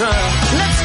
Let's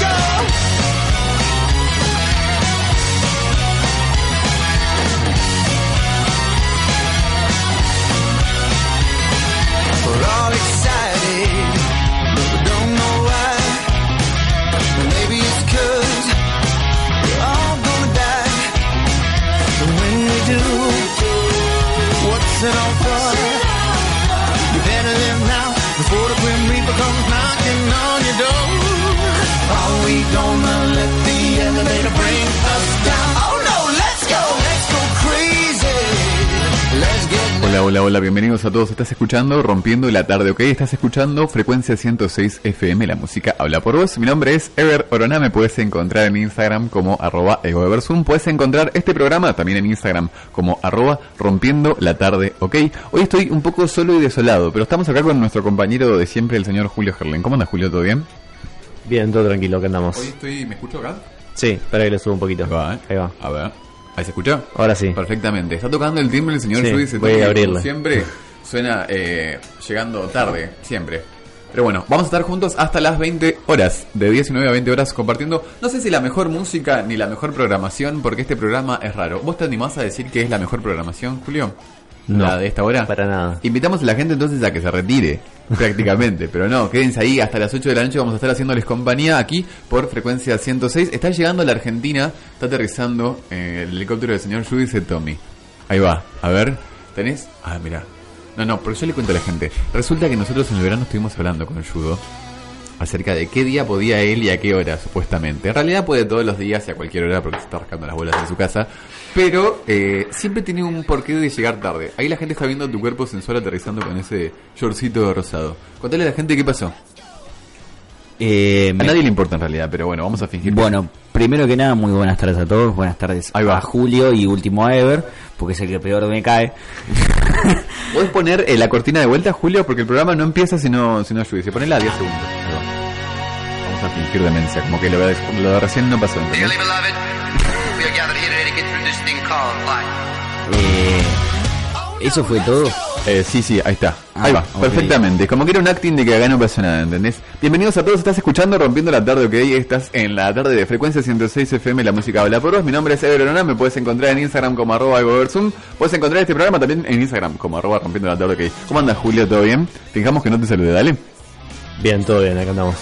Hola, hola, bienvenidos a todos. Estás escuchando Rompiendo la Tarde, ¿ok? Estás escuchando Frecuencia 106 FM, la música habla por vos. Mi nombre es Ever Orona, me puedes encontrar en Instagram como arroba egoeversum. Puedes encontrar este programa también en Instagram como arroba Rompiendo la Tarde, ¿ok? Hoy estoy un poco solo y desolado, pero estamos acá con nuestro compañero de siempre, el señor Julio Gerlen. ¿Cómo anda Julio? ¿Todo bien? Bien, todo tranquilo, que andamos. Hoy estoy... ¿Me escucho acá? Sí, espera que le subo un poquito. Va, ¿eh? Ahí va. A ver. ¿Ahí se escucha? Ahora sí. Perfectamente. Está tocando el timbre el señor Sí, Judy. voy a abrirle. Siempre suena eh, llegando tarde, siempre. Pero bueno, vamos a estar juntos hasta las 20 horas, de 19 a 20 horas compartiendo, no sé si la mejor música ni la mejor programación, porque este programa es raro. ¿Vos te animás a decir que es la mejor programación, Julio? No, la de esta hora. para nada. Invitamos a la gente entonces a que se retire, prácticamente. Pero no, quédense ahí hasta las 8 de la noche. Vamos a estar haciéndoles compañía aquí por frecuencia 106. Está llegando a la Argentina, está aterrizando eh, el helicóptero del señor Judice Tommy. Ahí va, a ver, ¿tenés? Ah, mira. No, no, porque yo le cuento a la gente. Resulta que nosotros en el verano estuvimos hablando con Judo acerca de qué día podía él y a qué hora, supuestamente. En realidad puede todos los días y a cualquier hora porque se está rascando las bolas en su casa. Pero eh, siempre tiene un porqué de llegar tarde. Ahí la gente está viendo tu cuerpo sensual aterrizando con ese shortcito rosado. Contale a la gente qué pasó. Eh, A me- nadie le importa en realidad, pero bueno, vamos a fingir. bueno, primero que nada, muy buenas tardes a todos. Buenas tardes Ahí va. a Julio y último a Ever, porque es el que peor me cae. ¿Podés poner eh, la cortina de vuelta, Julio? Porque el programa no empieza si no, si no llueve. Ponela a 10 segundos. Ahí va. Vamos a fingir demencia, como que lo de, lo de recién no pasó. ¿entendés? Eh, ¿Eso fue todo? Eh, sí, sí, ahí está. Ah, ahí va, perfectamente. Como que era un acting de que acá no pasó nada, ¿entendés? Bienvenidos a todos, estás escuchando Rompiendo la Tarde, ok. Estás en la tarde de frecuencia 106 FM, la música habla por vos. Mi nombre es Ever Orona, me puedes encontrar en Instagram como arroba egoversum. Puedes encontrar este programa también en Instagram como arroba Rompiendo la Tarde, ok. ¿Cómo andas, Julio? ¿Todo bien? Fijamos que no te salude, dale. Bien, todo bien, acá andamos.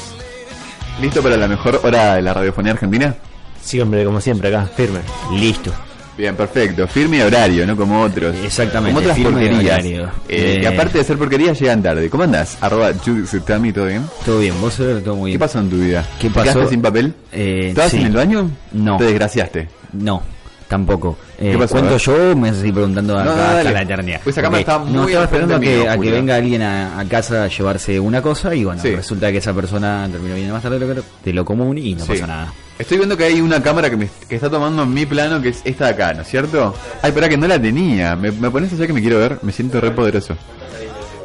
¿Listo para la mejor hora de la radiofonía argentina? Sí, hombre, como siempre, acá, firme. Listo. Bien, perfecto. Firme y horario, no como otros. Exactamente, Como otras porquerías. Eh, Y aparte de ser porquerías, llegan tarde. ¿Cómo andás? Arroba Judith ¿todo bien? Todo bien, vos todo muy ¿Qué bien. pasó en tu vida? ¿Qué ¿Te pasó? quedaste sin papel? Eh, ¿Estabas sí. en el baño? No. Te desgraciaste. No, tampoco. Eh, ¿Qué pasó? ¿Cuento A ver. yo me seguís preguntando acá No, no, hasta la eternidad? Pues esa cámara Ok. está muy No, estaba al esperando a que, a que venga alguien a, a casa a llevarse una cosa y bueno, Sí. resulta que esa persona terminó viniendo más tarde de lo, que- de lo común y no Sí. pasó nada. Estoy viendo que hay una cámara que, me, que está tomando mi plano, que es esta de acá, ¿no es cierto? Ay, para que no la tenía. ¿Me, me pones allá que me quiero ver? Me siento re poderoso.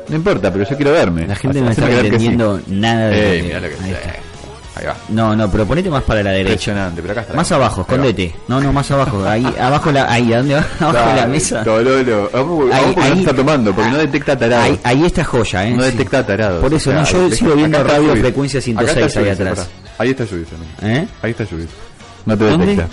No importa, pero yo quiero verme. La gente no está sí. entendiendo nada de Ey, lo que- mirá lo que ahí sé. está. Ahí va. No, no, pero ponete más para la derecha. Impresionante, pero acá está. Más abajo, escondete. No, no, más abajo. Ahí, abajo la, ahí, ¿a dónde va? Abajo de la mesa. Tololo. Vamos, vamos Ahí- no ahí- está tomando, porque no detecta tarado. Ahí, ahí está joya, ¿eh? no Sí. detecta tarado. Por eso, no, yo sigo viendo radio frecuencia 106 ahí atrás. Ahí está Judith también. ¿Eh? Ahí está Judith. No te ¿Dónde? detecta.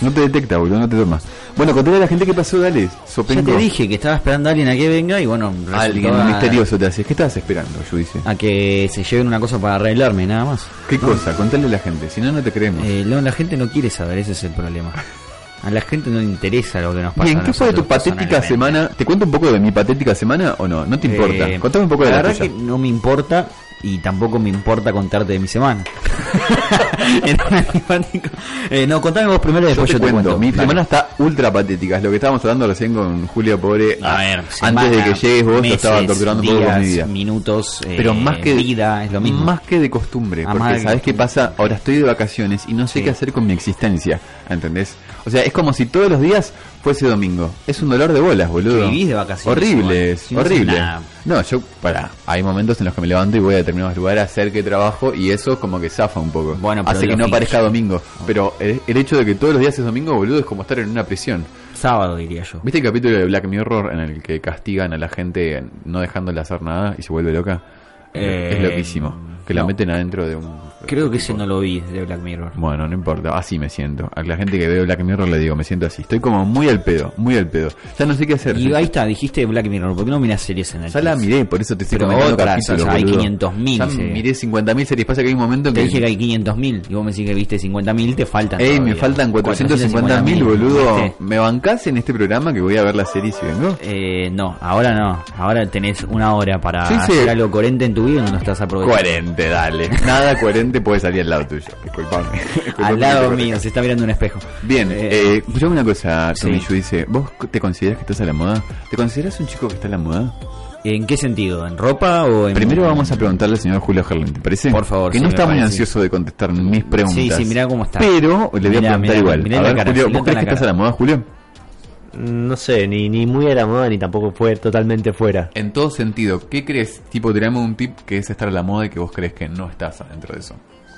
No te detecta, boludo, no te tomas. Bueno, contale a la gente qué pasó, dale. Ya Sopenco. te dije que estaba esperando a alguien a que venga y bueno, Alguien a- misterioso te hace. ¿Qué estabas esperando, Judith? A que se lleven una cosa para arreglarme, nada más. ¿Qué cosa? Contale a la gente, si no, no te creemos. Eh, no, la gente no quiere saber, ese es el problema. A la gente no le interesa lo que nos pasa. Bien, ¿qué fue de tu patética semana? ¿Te cuento un poco de mi patética semana o no? No te importa. Eh, Contame un poco de la, verdad tuya. que no me importa y tampoco me importa contarte de mi semana. Eh, no, contame vos primero y Yo después te yo te cuento, cuento. mi semana está ultra patética, es lo que estábamos hablando recién con Julio Pobre. A ver, antes semana, de que llegues vos, meses, yo estaba torturando un poco con mi vida. minutos, eh, Pero más que vida, es lo mismo. Más que de costumbre, Ah, porque ¿sabes qué pasa? Ahora estoy de vacaciones y no sé Sí. qué hacer con mi existencia, ¿entendés? O sea, es como si todos los días fuese domingo. Es un dolor de bolas, boludo. Vivís de vacaciones Horrible, es no horrible. No, yo, para, hay momentos en los que me levanto y voy a determinados lugares a hacer que trabajo y eso como que zafa un poco. Bueno, pero Hace que no parezca domingo. Pero el, el hecho de que todos los días es domingo, boludo, es como estar en una prisión. Sábado diría yo. ¿Viste el capítulo de Black Mirror en el que castigan a la gente no dejándola hacer nada y se vuelve loca? Eh, es loquísimo. Que la meten adentro de un... Creo que ese no lo vi de Black Mirror. Bueno, no importa, así me siento. A la gente que ve Black Mirror le digo, me siento así. Estoy como muy al pedo, muy al pedo. Ya no sé qué hacer. Y ahí está, dijiste Black Mirror, ¿por qué no miras series en el Ya la miré, por eso te estoy Pero comentando otras, capítulos, o sea, hay boludo. 500.000, Ya sí. miré 50.000 series. Pasa que hay un momento en Te que... dije que hay 500.000 y vos me decís que viste 50.000, te faltan. Ey, me faltan 450.000, boludo. ¿viste? ¿Me bancás en este programa que voy a ver la serie si vengo? Eh, no, ahora no. Ahora tenés una hora para Sí, sí. hacer algo coherente en tu vida y no lo estás aprovechando. Coherente, dale. Nada coherente puede salir al lado tuyo. Disculpame. Al lado mío, se está mirando un espejo. Bien, Eh, eh, una cosa, sí. Tomillo dice, ¿vos te consideras que estás a la moda? ¿Te consideras un chico que está a la moda? ¿En qué sentido? ¿En ropa o en.? Primero vamos a preguntarle al señor Julio Herlin, ¿te parece? Por favor, Que sí, no está muy ansioso de contestar mis preguntas. Sí, sí, mirá cómo está. Pero le voy a preguntar mirá, igual. mirá a la ver, cara, Julio, ¿vos crees que estás a la moda, Julio? No sé, ni, ni muy a la moda ni tampoco fue totalmente fuera. En todo sentido, ¿qué crees? Tipo, tirame un tip que es estar a la moda y que vos crees que no estás dentro de eso.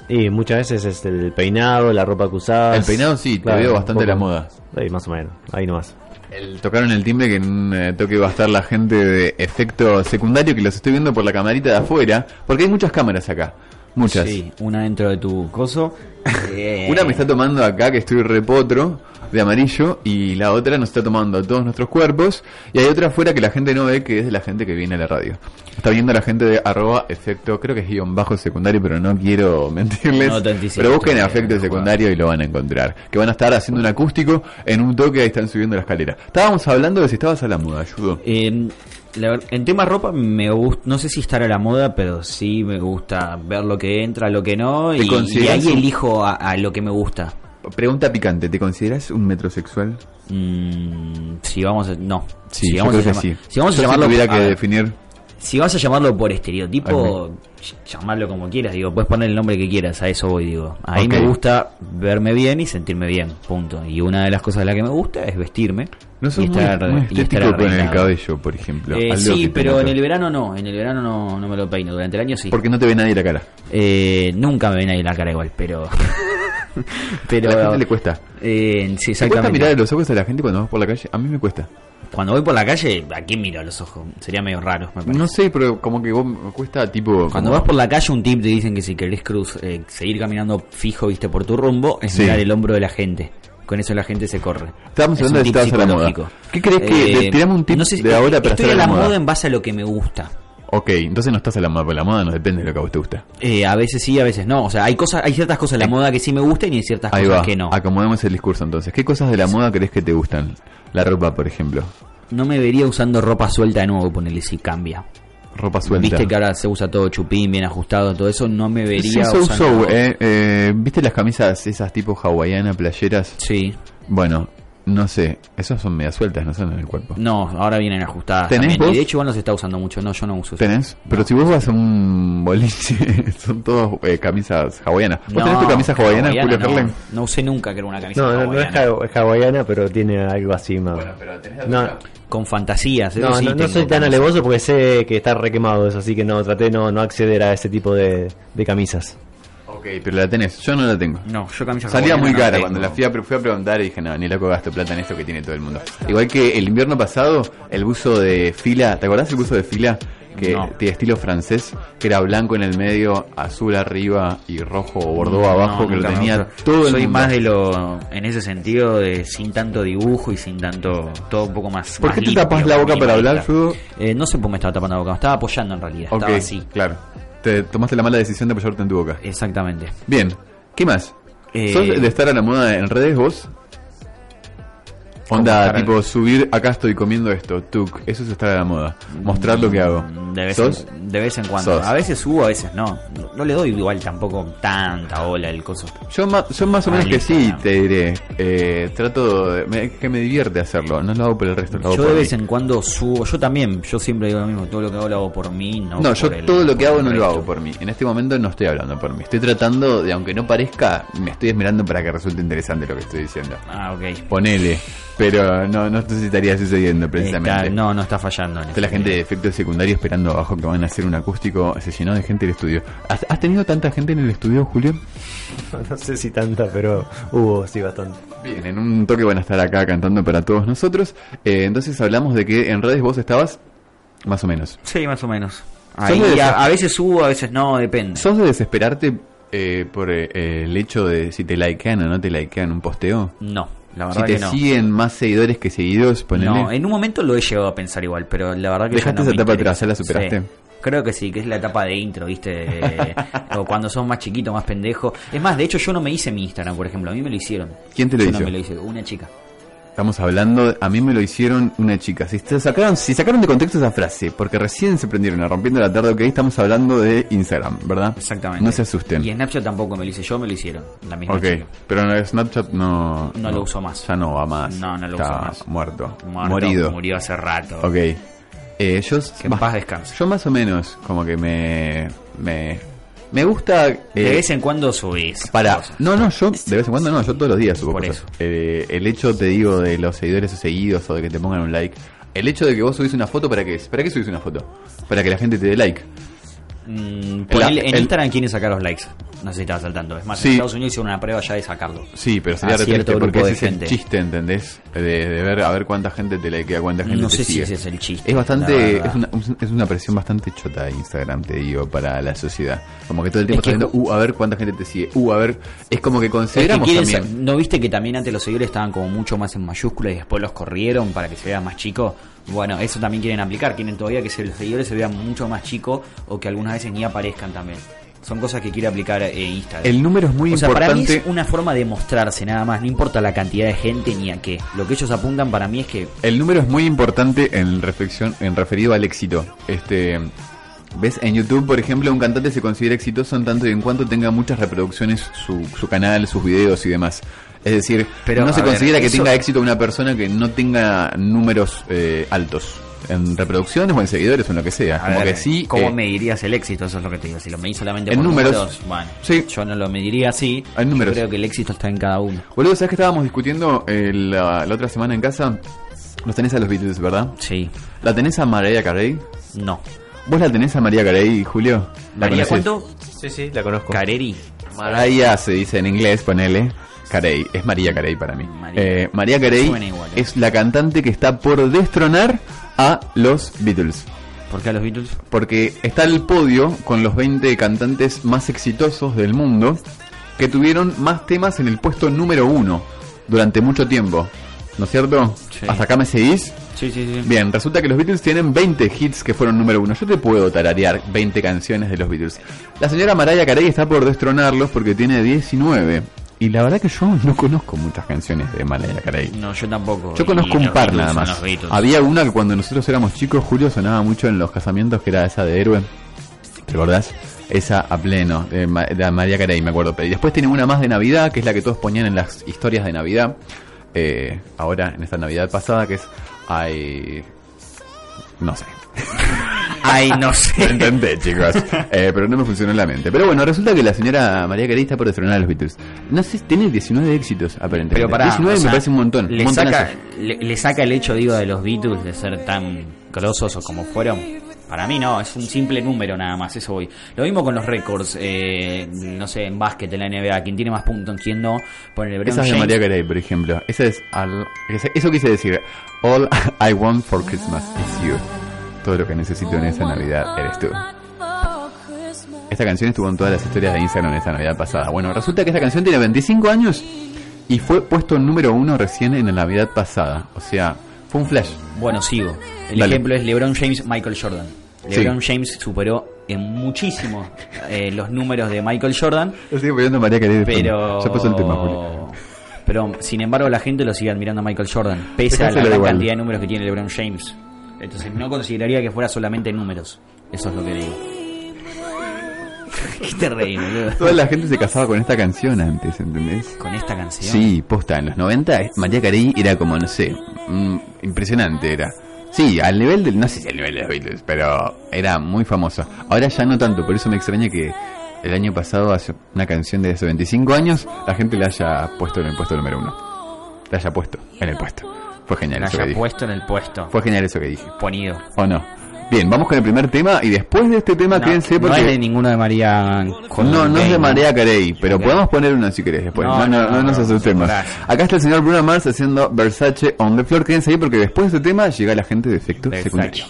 Y muchas veces es el peinado, la ropa que usás. El peinado sí, te Claro, veo bastante a la moda. Ahí más o menos, ahí nomás. El, tocaron el timbre que en un eh, toque va a estar la gente de efecto secundario que los estoy viendo por la camarita de afuera, porque hay muchas cámaras acá. Muchas. Sí, una dentro de tu coso. Eh, Una me está tomando acá que estoy repotro de amarillo y la otra nos está tomando a todos nuestros cuerpos y hay otra afuera que la gente no ve que es de la gente que viene a la radio. Está viendo la gente de arroba efecto, creo que es guion bajo secundario, pero no quiero mentirles. No pero busquen efecto no secundario y lo van a encontrar. Que van a estar haciendo un acústico en un toque, ahí están subiendo la escalera. Estábamos hablando de si estabas a la moda, ayudo. Eh, la ver- en tema ropa me gusta, no sé si estar a la moda, pero sí me gusta ver lo que entra, lo que no, ¿Te y, y ahí elijo a, a lo que me gusta. Pregunta picante, ¿te consideras un metrosexual? Mm, si vamos a, no, Sí, si vamos a llamar- sí. si vamos a llamarlo a que definir si vas a llamarlo por estereotipo, ll- llamarlo como quieras, digo, puedes poner el nombre que quieras, a eso voy, digo. Ahí Ok. me gusta verme bien y sentirme bien, punto. Y una de las cosas de las que me gusta es vestirme. No sos y muy, estar, muy y estar con el cabello, por ejemplo. Eh, sí, pero noto. en el verano no, en el verano no, no me lo peino, durante el año sí. Porque no te ve nadie la cara. Eh, nunca me ven ahí la cara igual, pero... pero a la gente le cuesta. Eh, sí, ¿Te cuesta exactamente. mirar a los ojos a la gente cuando vas por la calle? A mí me cuesta. Cuando voy por la calle, ¿a quién miro a los ojos? Sería medio raro, me parece. No sé, pero como que vos me cuesta tipo... Cuando como- vas por la calle, un tip te dicen que si querés cruz, eh, seguir caminando fijo, viste, por tu rumbo, es Sí. mirar el hombro de la gente. Con eso la gente se corre. Estábamos Es hablando de estabas a la moda. ¿Qué crees que- Eh, tirame un tip de ahora para Estoy a a la la moda. moda en base a lo que me gusta. Ok, entonces no estás a la moda, porque la moda no depende de lo que a vos te gusta. Eh, a veces sí, a veces no. O sea, hay cosas, hay ciertas cosas de la moda que sí me gustan y hay ciertas Ahí cosas va, que no. acomodemos el discurso entonces. ¿Qué cosas de la moda crees que te gustan? La ropa, por ejemplo. No me vería usando ropa suelta de nuevo, ponerle si cambia. Ropa suelta. Viste que ahora se usa todo chupín, bien ajustado, todo eso. No me Sí, vería so, usando. so, eh, eh, ¿Viste las camisas esas tipo hawaiana, playeras? Sí. Bueno, no sé, esas son medias sueltas, no son en el cuerpo. No, ahora vienen ajustadas. ¿Tenés vos? Y de hecho, igual no se está usando mucho. No, yo no uso eso. ¿Tenés? Pero si vos vas a un boliche, son todos eh, camisas hawaianas. ¿Vos No, tenés tu camisa hawaiana, Julio no. No usé nunca que era una camisa No, no, no es, hawaiana. ha- es hawaiana, pero tiene algo así más. no, Con fantasías. eso no, sí no, no tengo soy tan alevoso porque sé que está requemado eso, así que no, traté de no, no acceder a ese tipo de, de camisas. Ok, pero la tenés, yo no la tengo. No, yo camisa Salía muy no cara tengo. cuando la fui a, fui a preguntar y dije, no, ni loco gasto plata en esto que tiene todo el mundo. Igual que el invierno pasado, el buzo de fila, ¿te acordás el buzo de fila? Que No. tiene estilo francés, que era blanco en el medio, azul arriba y rojo o bordó abajo, No, que lo tenía todo el Soy mundo. más de lo. En ese sentido, de sin tanto dibujo y sin tanto. Todo un poco más. ¿Por más qué te tapas la boca para hablar. Judo? Eh, no sé por qué me estaba tapando la boca, me estaba apoyando en realidad. Ok, Estaba así. claro. Te tomaste la mala decisión de apoyarte en tu boca. Exactamente. Bien, ¿qué más? Eh, ¿Sos de estar a la moda en redes vos? Onda, tipo, subir, acá estoy comiendo esto, tuk, eso es estar a la moda. Mostrar lo que hago. Mm, De vez, ¿Sos? en, de vez en cuando. Sos. A veces subo, a veces no. no. no le doy igual tampoco tanta ola el coso. Yo, ma- yo más o menos que sí, te diré. Eh, trato de, me- que me divierte hacerlo, no lo hago por el resto, lo hago Yo por de mí. vez en cuando subo. Yo también, yo siempre digo lo mismo. Todo lo que hago lo hago por mí. No, No, yo el- todo lo que hago no lo hago por mí. En este momento no estoy hablando por mí. Estoy tratando de, aunque no parezca, me estoy esmerando para que resulte interesante lo que estoy diciendo. Ah, ok. Ponele, pero no, no sé si estaría sucediendo precisamente. Está- no, no está fallando. en Está la gente de sentido. efecto secundario esperando abajo que van a hacer un acústico. Se llenó de gente el estudio. ¿Has, has tenido tanta gente en el estudio, Julio? No sé si tanta, pero hubo, sí, bastante. Bien, en un toque van a estar acá cantando para todos nosotros. Eh, entonces hablamos de que en redes vos estabas más o menos. Sí, más o menos. Ahí, de a veces subo, a veces no, depende. ¿Sos de desesperarte eh, por eh, el hecho de si te likean o no te likean un posteo? No, la Si te que no. siguen más seguidores que seguidos, ponele. No, en un momento lo he llegado a pensar igual, pero la verdad que ya ¿Dejaste no esa me etapa atrás? ¿Ya la superaste? Sí. Creo que sí, que es la etapa de intro, ¿viste? O cuando sos más chiquito, más pendejo. Es más, de hecho yo no me hice mi Instagram, por ejemplo, a mí me lo hicieron. ¿Quién te lo Yo hizo? No me lo hice, una chica. Estamos hablando, a mí me lo hicieron una chica. Si sacaron, si sacaron de contexto esa frase, porque recién se prendieron a rompiendo la tarde, ok, estamos hablando de Instagram, ¿verdad? Exactamente. No se asusten. Y Snapchat tampoco me lo hice yo, me lo hicieron. La misma Ok, chica. pero en Snapchat no... No lo uso más. Ya no va más. No, no lo Está uso más. muerto. Muerto, Morido. Murió hace rato. Ok. Eh, yo, Que en bah, paz descanse. yo más o menos, como que me... Me, me gusta... eh, De vez en cuando subís. Para, cosas. no, no, yo de vez en cuando no, yo todos los días subo Por cosas. eso. Eh, el hecho, te digo, de los seguidores o seguidos o de que te pongan un like. El hecho de que vos subís una foto, ¿para qué es? ¿Para qué subís una foto? Para que la gente te dé like. Mm, ponele- en el- Instagram quieren sacar los likes. No sé si estabas saltando. Es más, Sí. en Estados Unidos hicieron una prueba ya de sacarlo. Sí, pero sería cierto porque grupo ese de es el chiste, ¿entendés? De, de ver a ver cuánta gente te likea, cuánta gente No te sé si ese es el chiste. Es bastante, es una, es una presión bastante chota de Instagram, te digo, para la sociedad. Como que todo el tiempo Es está viendo, uh, a ver cuánta gente te sigue, uh, a ver, es como que Es que consideramos quieren también. ¿No viste que también antes los seguidores estaban como mucho más en mayúsculas y después los corrieron para que se vea más chico? Bueno, eso también quieren aplicar. Quieren todavía que se- los seguidores se vean mucho más chicos o que algunas veces ni aparezcan también. Son cosas que quiere aplicar eh, Instagram. El número es muy o sea, para mí importante. es una forma de mostrarse nada más. No importa la cantidad de gente ni a qué. Lo que ellos apuntan para mí es que El número es muy importante en reflexión, en referido al éxito. Este, ves en YouTube, por ejemplo, un cantante se considera exitoso en tanto y en cuanto tenga muchas reproducciones su, su canal, sus videos y demás. Es decir, Pero, no se ver, considera que eso- tenga éxito una persona que no tenga números eh, altos en reproducciones o en seguidores o en lo que sea. A Como ver, que sí. ¿Cómo eh, medirías el éxito? Eso es lo que te digo. Si lo medís solamente En por números. bueno, Sí. yo no lo mediría así. En Yo números. creo que el éxito está en cada uno. Boludo, ¿sabes que estábamos discutiendo eh, la, la otra semana en casa? Los tenés a los Beatles, ¿verdad? Sí, ¿La tenés a Mariah Carey? no. ¿Vos la tenés a María Carey, Julio? ¿La María, conocés? ¿cuánto? Sí, sí, la conozco. Careri. Mariah se dice en inglés, ponele. Carey, es María Carey para mí. María. Eh, María Carey igual, ¿eh? es la cantante que está por destronar a los Beatles. ¿Por qué a los Beatles? Porque está el podio con los 20 cantantes más exitosos del mundo que tuvieron más temas en el puesto número uno durante mucho tiempo. ¿No es cierto? Sí. ¿Hasta acá me seguís? Sí, sí, sí. Bien, resulta que los Beatles tienen 20 hits que fueron número uno. Yo te puedo tararear 20 canciones de los Beatles. La señora Mariah Carey está por destronarlos porque tiene 19. Y la verdad que yo no conozco muchas canciones de Mariah Carey. No, yo tampoco. Yo conozco un par nada más. Había una que cuando nosotros éramos chicos, Julio sonaba mucho en los casamientos, que era esa de Héroe. ¿Te acordás? Esa a pleno, de María Carey, me acuerdo. Y después tiene una más de Navidad, que es la que todos ponían en las historias de Navidad. Eh, ahora, en esta Navidad pasada, que es... Ay... No sé. Ay, no sé. Intenté, chicos. Eh, pero no me funcionó en la mente. Pero bueno, resulta que la señora María Carey está por destronar a los Beatles. No sé, tiene 19 éxitos, aparentemente. Pero para 19 me parece un montón. Le saca, le, le saca el hecho, digo, de los Beatles de ser tan grosos o como fueron. Para mí no, es un simple número nada más, eso voy. Lo mismo con los récords, eh, no sé, en básquet, en la NBA, quien tiene más puntos, quién no. Pone LeBron Esa es de. María Carey, por ejemplo. Esa es al- eso quise decir. All I want for Christmas is you. Todo lo que necesito en esa Navidad eres tú. Esta canción estuvo en todas las historias de Instagram en esta Navidad pasada. Bueno, resulta que esta canción tiene 25 años y fue puesto número uno recién en la Navidad pasada. O sea, fue un flash. Bueno, sigo. El Dale. ejemplo es LeBron James, Michael Jordan. Sí. LeBron James superó en muchísimo eh, los números de Michael Jordan, Lo sigo poniendo a María Carey pero Ya pasó el tema, Julio. pero sin embargo la gente lo sigue admirando a Michael Jordan, pese a la gran cantidad de números que tiene LeBron James. Entonces no consideraría que fuera solamente números. Eso es lo que digo. ¿Qué te reí, boludo? Toda la gente se casaba con esta canción antes, ¿entendés? Con esta canción. Sí, posta, en los 90 María Carey era como, no sé, mm, impresionante era. Sí, al nivel del, no sé si al nivel de los Beatles, pero era muy famoso. Ahora ya no tanto, por eso me extraña que el año pasado, hace una canción de hace 25 años, la gente la haya puesto en el puesto número uno. La haya puesto en el puesto. Fue genial La eso que haya dije. puesto en el puesto. Fue genial eso que dije. Ponido. ¿O no? Bien, vamos con el primer tema y después de este tema No, quédense no porque... es de ninguno de María No, no es de María Carey, pero Ok. podemos poner una si querés después. No, No, no, no, no, nos no, asustemos. Acá está el señor Bruno Mars haciendo Versace on the floor. Quédense ahí porque después de este tema llega la gente de efecto secundario.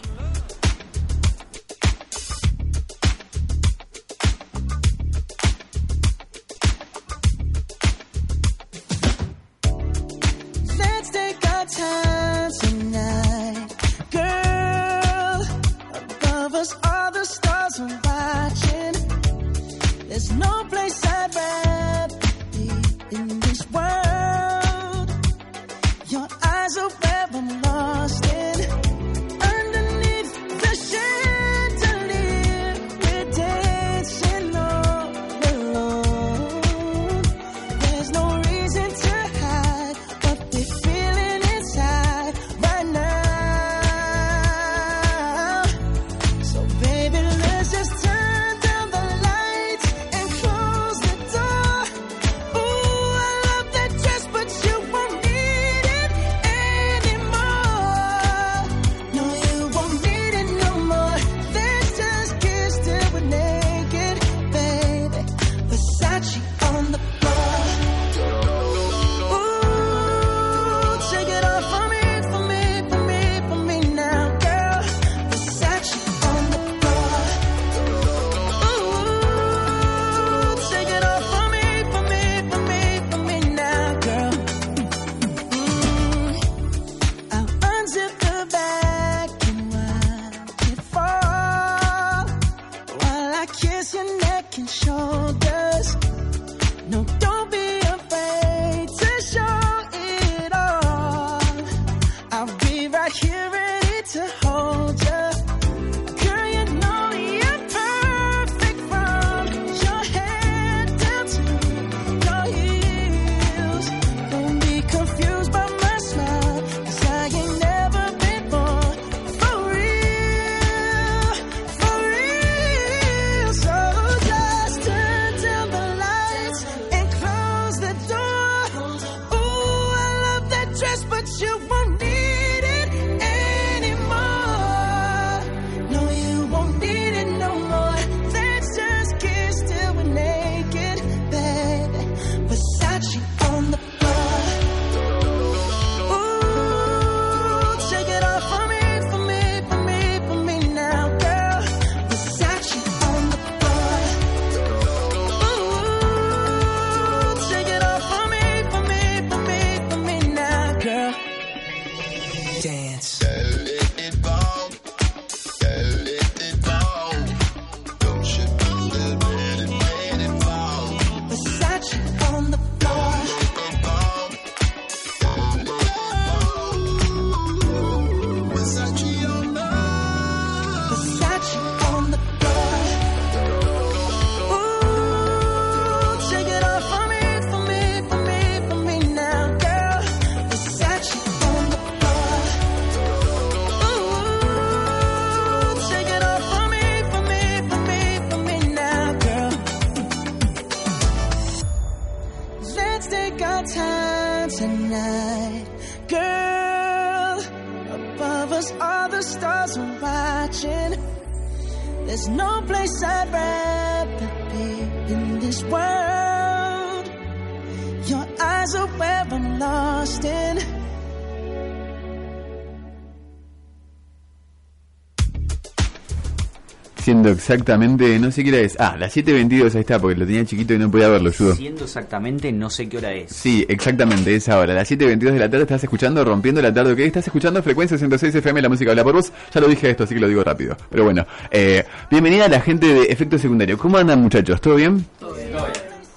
Exactamente, no sé qué hora es. Ah, las 7.22 ahí está, porque lo tenía chiquito y no podía verlo, Judo. Siendo exactamente, no sé qué hora es. Sí, exactamente, es ahora. Las 7.22 de la tarde estás escuchando Rompiendo la Tarde, ¿ok? Estás escuchando Frecuencia 106 FM, la música habla por vos. Ya lo dije esto, así que lo digo rápido. Pero bueno, eh, bienvenida a la gente de Efecto Secundario. ¿Cómo andan, muchachos? ¿Todo bien? Todo bien.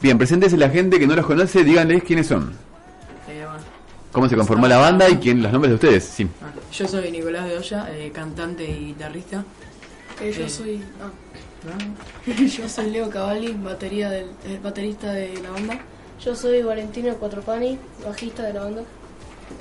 Bien, preséntese la gente que no los conoce, díganles quiénes son. Eh, bueno, ¿Cómo se conformó la banda y quién los nombres de ustedes? Sí. ah, yo soy Nicolás de Olla, eh, cantante y guitarrista. Eh, yo Eh. soy. ah, yo soy Leo Cavalli, batería del, eh, baterista de la banda. Yo soy Valentino Cuatropani, bajista de la banda.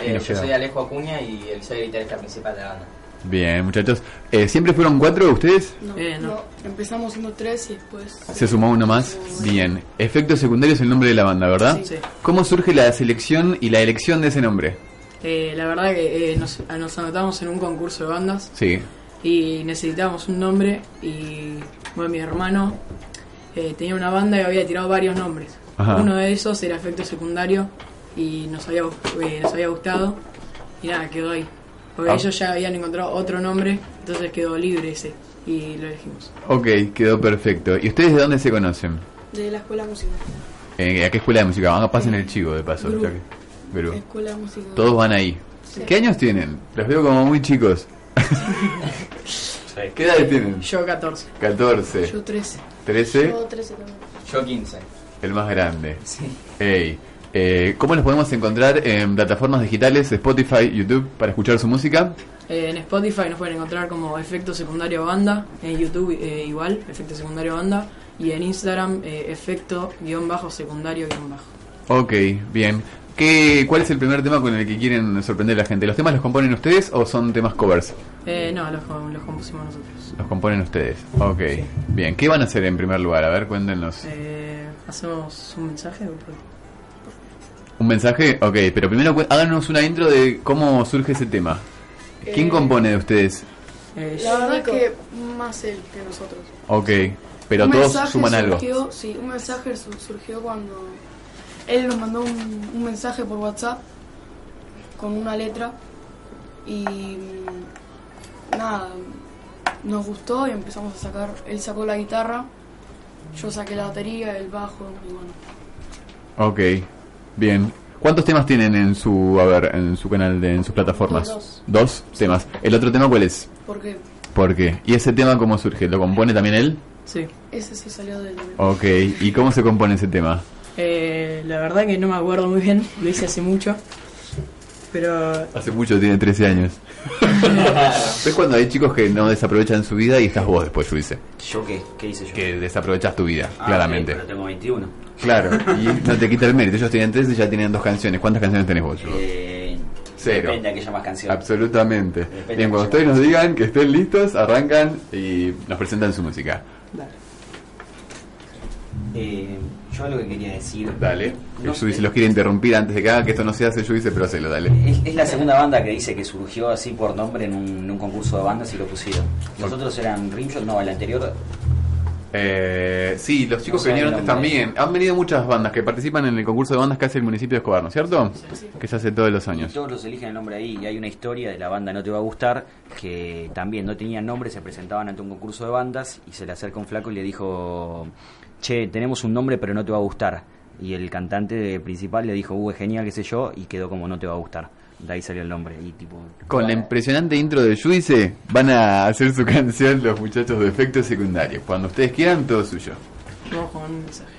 Eh, yo queda. soy Alejo Acuña y el soy guitarrista principal de la banda. Bien, muchachos. Eh, ¿Siempre fueron cuatro ustedes? No, Eh, no. Empezamos siendo tres y después. Se sumó uno más. Bien. Efecto Secundario es el nombre de la banda, ¿verdad? Sí. ¿Cómo surge la selección y la elección de ese nombre? Eh, la verdad que eh, nos, nos anotamos en un concurso de bandas Sí. Y necesitábamos un nombre y bueno, mi hermano eh, tenía una banda y había tirado varios nombres. Ajá. Uno de esos era efecto secundario y nos había, eh, nos había gustado y nada, quedó ahí. Porque Ah. ellos ya habían encontrado otro nombre, entonces quedó libre ese y lo elegimos. Ok, quedó perfecto. ¿Y ustedes de dónde se conocen? De la escuela de música. Eh, ¿A qué escuela de música? Van a pasen el chivo de paso. Gru. ya que- Gru. Escuela de música. Todos van ahí. ¿Qué años tienen? Los veo como muy chicos. ¿Qué edades tienen? Yo 14. 14, Yo 13. 13, Yo 13 también. Yo 15. el más grande. Ey, eh, ¿Cómo los podemos encontrar en plataformas digitales, Spotify, YouTube, para escuchar su música? Eh, en Spotify nos pueden encontrar como Efecto Secundario Banda, en YouTube eh, igual, Efecto Secundario Banda, y en Instagram eh, Efecto-Secundario-Bajo. Ok, bien. ¿Qué, ¿Cuál es el primer tema con el que quieren sorprender a la gente? ¿Los temas los componen ustedes o son temas covers? Eh, no, los, los compusimos nosotros. Los componen ustedes. Ok, bien. ¿Qué van a hacer en primer lugar? A ver, cuéntenos. Eh, ¿Hacemos un mensaje? ¿Un mensaje? Ok, pero primero cu- háganos una intro de cómo surge ese tema. ¿Quién Eh, compone de ustedes? Eh, La verdad que más él que nosotros. Ok, pero Un todos suman algo. Sí, un mensaje su- surgió cuando él nos mandó un, un mensaje por WhatsApp con una letra y mm, nada, nos gustó y empezamos a sacar, él sacó la guitarra, yo saqué la batería, el bajo y bueno. Ok, bien. ¿Cuántos temas tienen en su, a ver, en su canal, de, en sus plataformas? Dos. Dos temas. ¿El otro tema cuál es? Porque ¿Por qué? ¿Y ese tema cómo surge? ¿Lo compone también él? sí. ese sí salió del... Ok, ¿y cómo se compone ese tema? Eh, la verdad que no me acuerdo muy bien, lo hice hace mucho. Pero Hace mucho, tiene 13 años. ¿Ves cuando hay chicos que no desaprovechan su vida y estás vos después, yo hice? ¿Yo qué? ¿Qué hice yo? Que desaprovechas tu vida, Ah, claramente. ok, pero tengo 21. Claro, y no te quita el mérito. Ellos tienen 13 y ya tienen dos canciones. ¿Cuántas canciones tenés vos? Eh, Cero. Depende a qué llamas canción. Absolutamente. Depende Bien, cuando de ustedes nos digan que estén listos, arrancan y nos presentan su música. Eh, yo lo que quería decir. Dale. No se los quiere interrumpir antes de que haga que esto no se hace, dice, pero hacelo, dale. Es, es la segunda banda que dice que surgió así por nombre en un, en un concurso de bandas y lo pusieron. Los otros eran Rimshot, no, el anterior. Eh, sí, los chicos No que vinieron antes también. Han venido muchas bandas que participan en el concurso de bandas que hace el municipio de Escobar, ¿no es cierto? Que se hace todos los Y años. todos los eligen el nombre ahí. Y hay una historia de la banda No Te Va a Gustar que también no tenían nombre, se presentaban ante un concurso de bandas y se le acerca un flaco y le dijo: Che, tenemos un nombre, pero no te va a gustar. Y el cantante principal le dijo: Uh, es genial, qué sé yo, y quedó como No Te Va a Gustar. De ahí salió el nombre. Y tipo. Con la impresionante intro de Juice van a hacer su canción los muchachos de efecto secundario. Cuando ustedes quieran, todo suyo. vamos con un mensaje.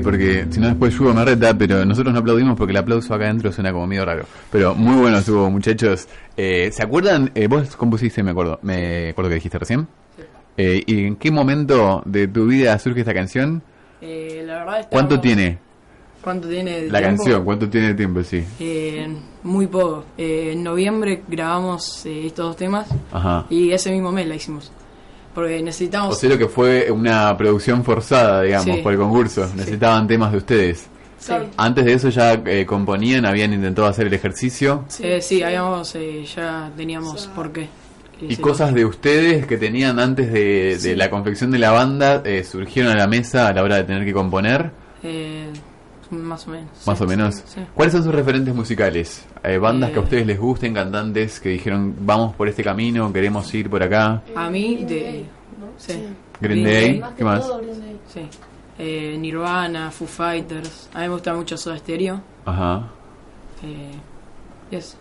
Porque si no después Yugo me reta, pero nosotros no aplaudimos porque el aplauso acá adentro suena como medio raro. Pero muy bueno estuvo, muchachos. Eh, ¿Se acuerdan? Eh, vos compusiste, me acuerdo, me acuerdo que dijiste recién. Eh, ¿Y en qué momento de tu vida surge esta canción? Eh, la verdad estamos- ¿Cuánto tiene ¿Cuánto tiene de la tiempo? canción? ¿Cuánto tiene de tiempo? Sí. Muy poco. En noviembre grabamos eh, estos dos temas Ajá. y ese mismo mes la hicimos. Porque necesitamos... O sea, lo que fue una producción forzada, digamos, Sí. por el concurso. Necesitaban temas de ustedes. Sí. Antes de eso ya eh, componían, habían intentado hacer el ejercicio. Eh, sí, habíamos, eh, ya teníamos por qué. Y cosas de ustedes que tenían antes de, de la confección de la banda eh, surgieron a la mesa a la hora de tener que componer, Eh, más o menos. más sí, o menos. sí. ¿Cuáles son sus referentes musicales? Eh, bandas que a Eh. ustedes les gusten, cantantes que dijeron vamos por este camino, queremos ir por acá. A mí, de... Sí. Green Day, ¿qué más? todo Green Day. Sí. Eh, Nirvana, Foo Fighters. A mí me gusta mucho Soda Stereo. Ajá. Eh, y eso.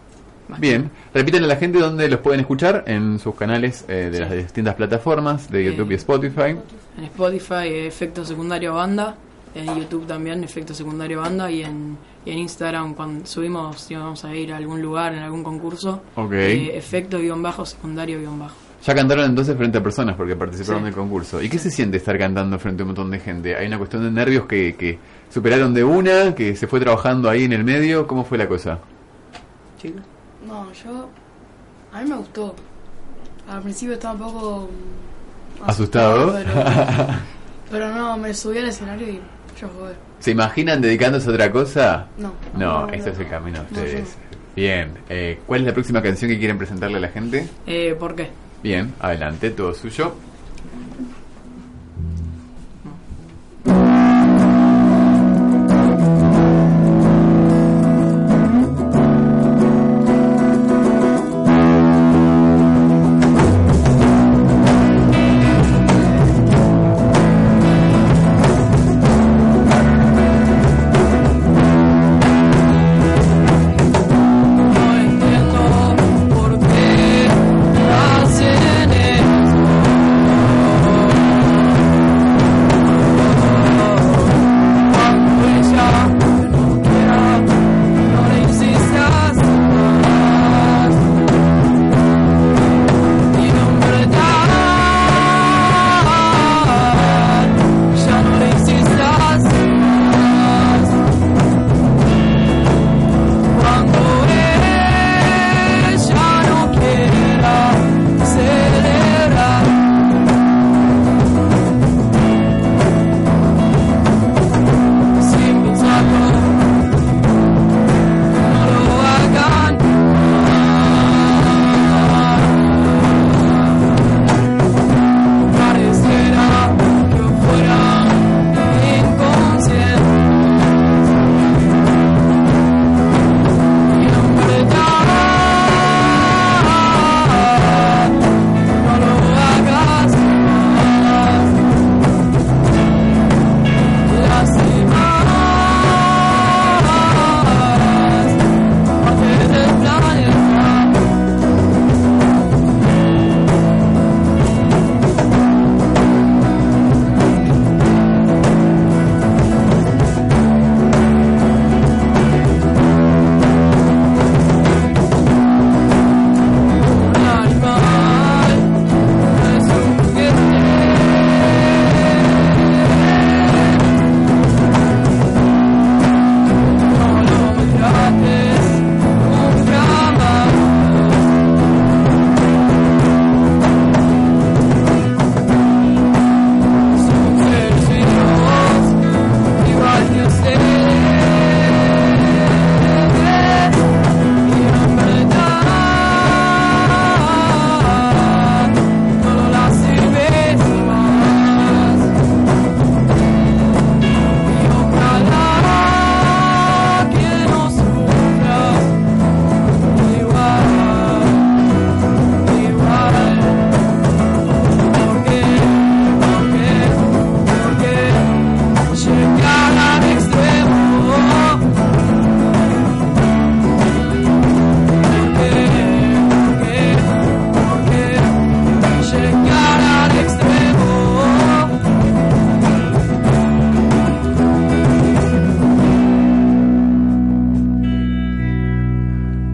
Más Bien, repiten a la gente dónde los pueden escuchar en sus canales eh, de Sí. las distintas plataformas de YouTube y Spotify. En Spotify, Efecto Secundario Banda. En YouTube también, Efecto Secundario Banda. Y en, y en Instagram, cuando subimos, si vamos a ir a algún lugar, en algún concurso. Eh, efecto guion bajo, secundario guion bajo. Ya cantaron entonces frente a personas porque participaron Sí. del concurso. ¿Y qué se siente estar cantando frente a un montón de gente? ¿Hay una cuestión de nervios que, que superaron de una, que se fue trabajando ahí en el medio? ¿Cómo fue la cosa? Chicos. No, yo. A mí me gustó. Al principio estaba un poco. mm, ¿Asustado? Pero, pero no, me subí al escenario y yo. ¿Se imaginan dedicándose a otra cosa? No. No, No, no. es el camino de No, ustedes. Bien, eh, ¿cuál es la próxima canción que quieren presentarle a la gente? Eh, ¿Por qué? Bien, adelante, todo suyo.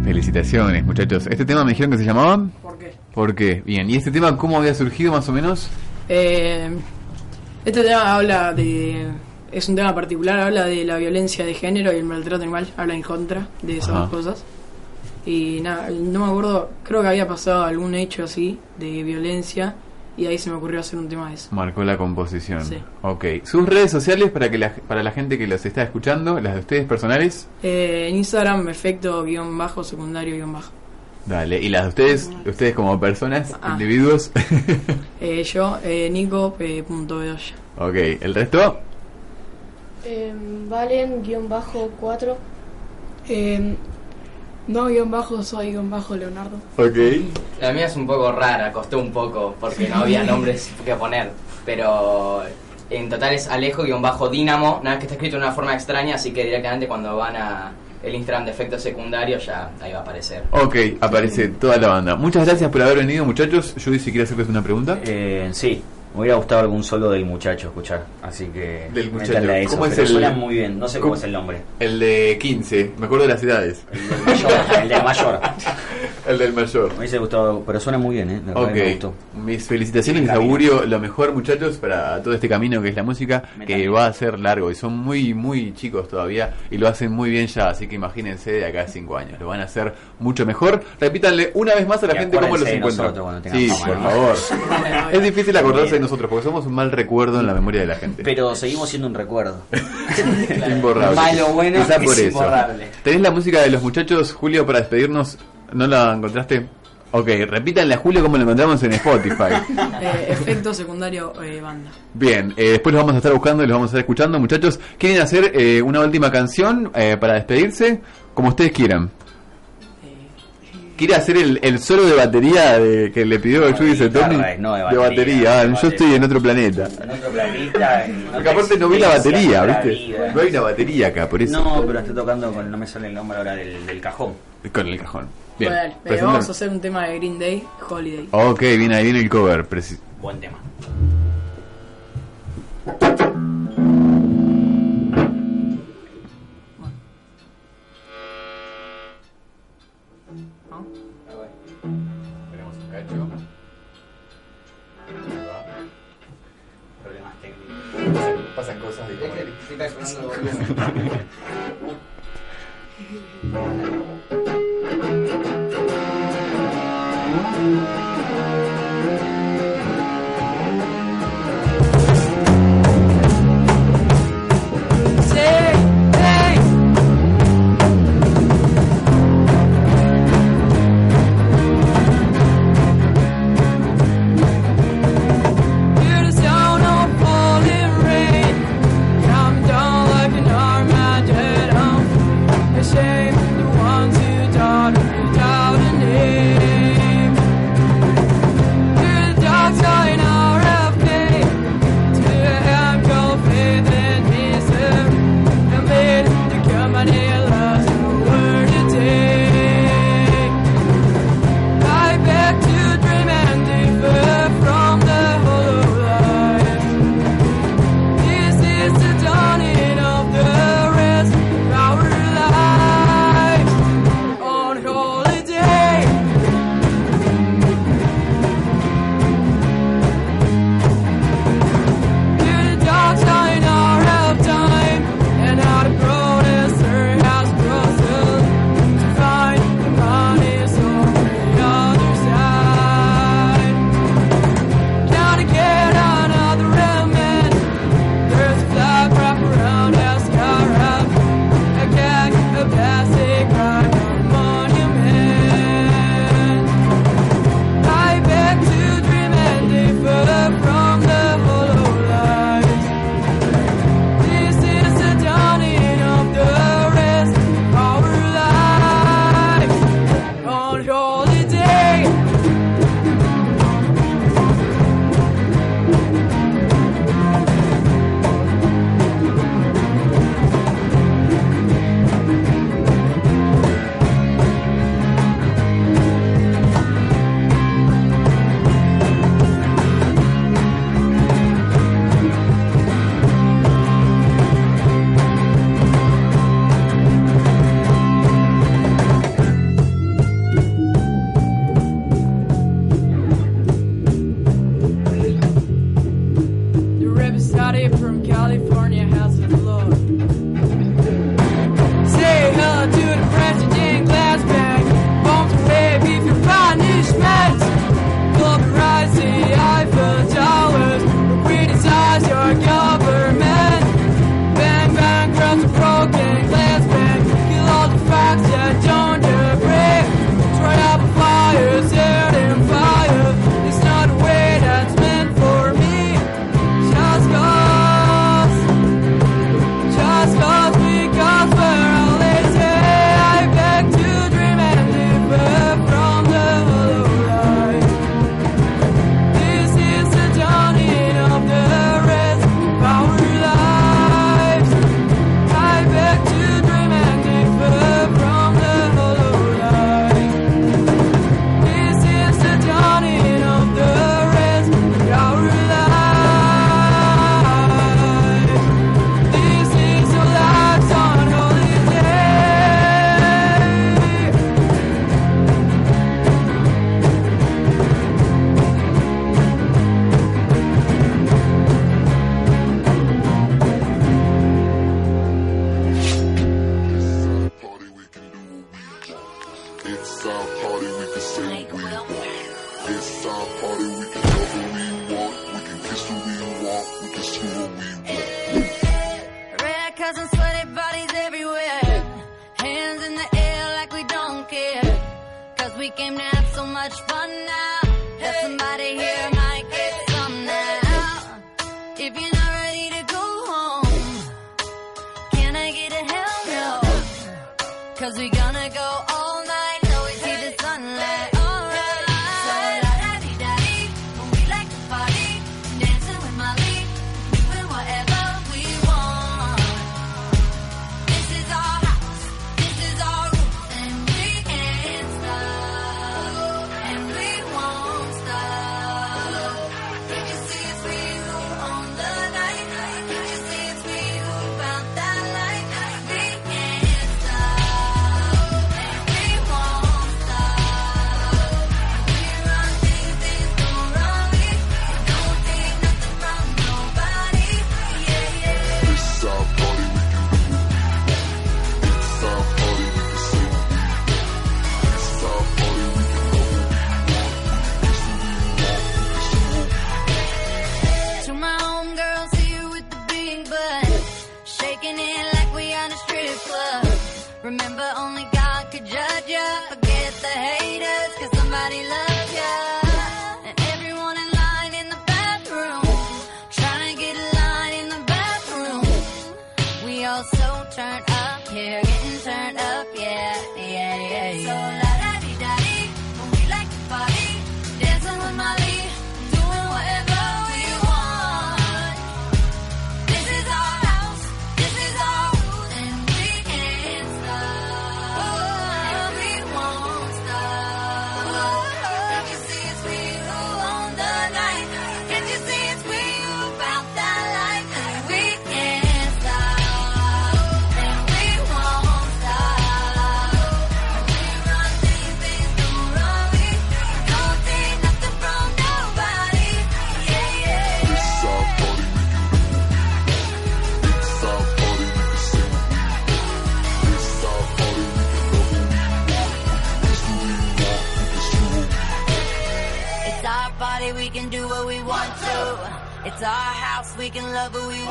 Felicitaciones, muchachos. ¿Este tema me dijeron que se llamaba? ¿Por qué? ¿Por qué? Bien. ¿Y este tema cómo había surgido más o menos? Eh, este tema habla de. Es un tema particular, habla de la violencia de género y el maltrato animal, habla en contra de esas Ajá. dos cosas. Y nada, no me acuerdo, creo que había pasado algún hecho así de violencia y ahí se me ocurrió hacer un tema de eso. Marcó la composición. Sí. Ok. Sus redes sociales para que la, para la gente que los está escuchando, las de ustedes personales. Eh, en Instagram, efecto guion bajo, secundario guion bajo. Dale. Y las de ustedes, ustedes como personas, Ah. individuos. Eh, yo, eh, Nico, eh, punto Bedoya. ok. ¿El resto? Eh, Valen, guion bajo 4. No guion bajo, soy guion bajo Leonardo. Ok. La mía es un poco rara, costó un poco porque no había nombres que poner. Pero en total es Alejo-Dínamo, nada más que está escrito de una forma extraña, así que directamente cuando van a el Instagram de efectos secundarios ya ahí va a aparecer. Ok, aparece toda la banda. Muchas gracias por haber venido, muchachos. Judy, si quiere hacerles una pregunta. Eh, sí, me hubiera gustado algún solo del muchacho escuchar, así que Del muchacho. eso, ¿Cómo es el- suena muy bien, no sé cómo ¿Cómo- es el nombre. El de 15, me acuerdo de las edades. El del mayor, el del mayor. El del mayor. Me hubiese gustado, pero suena muy bien, ¿eh? La me gustó. mis felicitaciones, les augurio lo mejor muchachos para todo este camino que es la música, Me que también. va a ser largo y son muy, muy chicos todavía y lo hacen muy bien ya, así que imagínense de acá a 5 años, lo van a hacer mucho mejor. Repítanle una vez más a la Y gente cómo los encuentran. Sí, por ¿no? favor. es difícil acordarse nosotros porque somos un mal recuerdo en la memoria de la gente. Pero seguimos siendo un recuerdo. Imborrable. Malo bueno Quizá es por eso. imborrable. ¿Tenés la música de los muchachos, Julio, para despedirnos? ¿No la encontraste? Ok, repítanle a Julio cómo lo encontramos en Spotify. Eh, efecto secundario eh, banda. Bien, eh, después los vamos a estar buscando y los vamos a estar escuchando. Muchachos, ¿quieren hacer eh, una última canción eh, para despedirse? Como ustedes quieran. ¿Quiere hacer el, el solo de batería de, que le pidió No, Judy Setoni? no, de De batería, batería. Ah, yo batería. estoy en otro planeta. En otro planeta. en Porque aparte no vi la batería, otra ¿viste? vida. No hay una batería acá, por eso. No, pero estoy tocando con, no me sale el nombre ahora del, del cajón. Con el cajón. Bien. Bueno, dale, presentan. vamos a hacer un tema de Green Day, Holiday. Ok, bien, ahí viene el cover. Buen tema. está esperando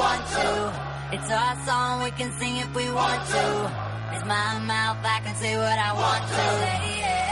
want to. It's our song, we can sing if we want to. It's my mouth, I can say what I want to. Yeah.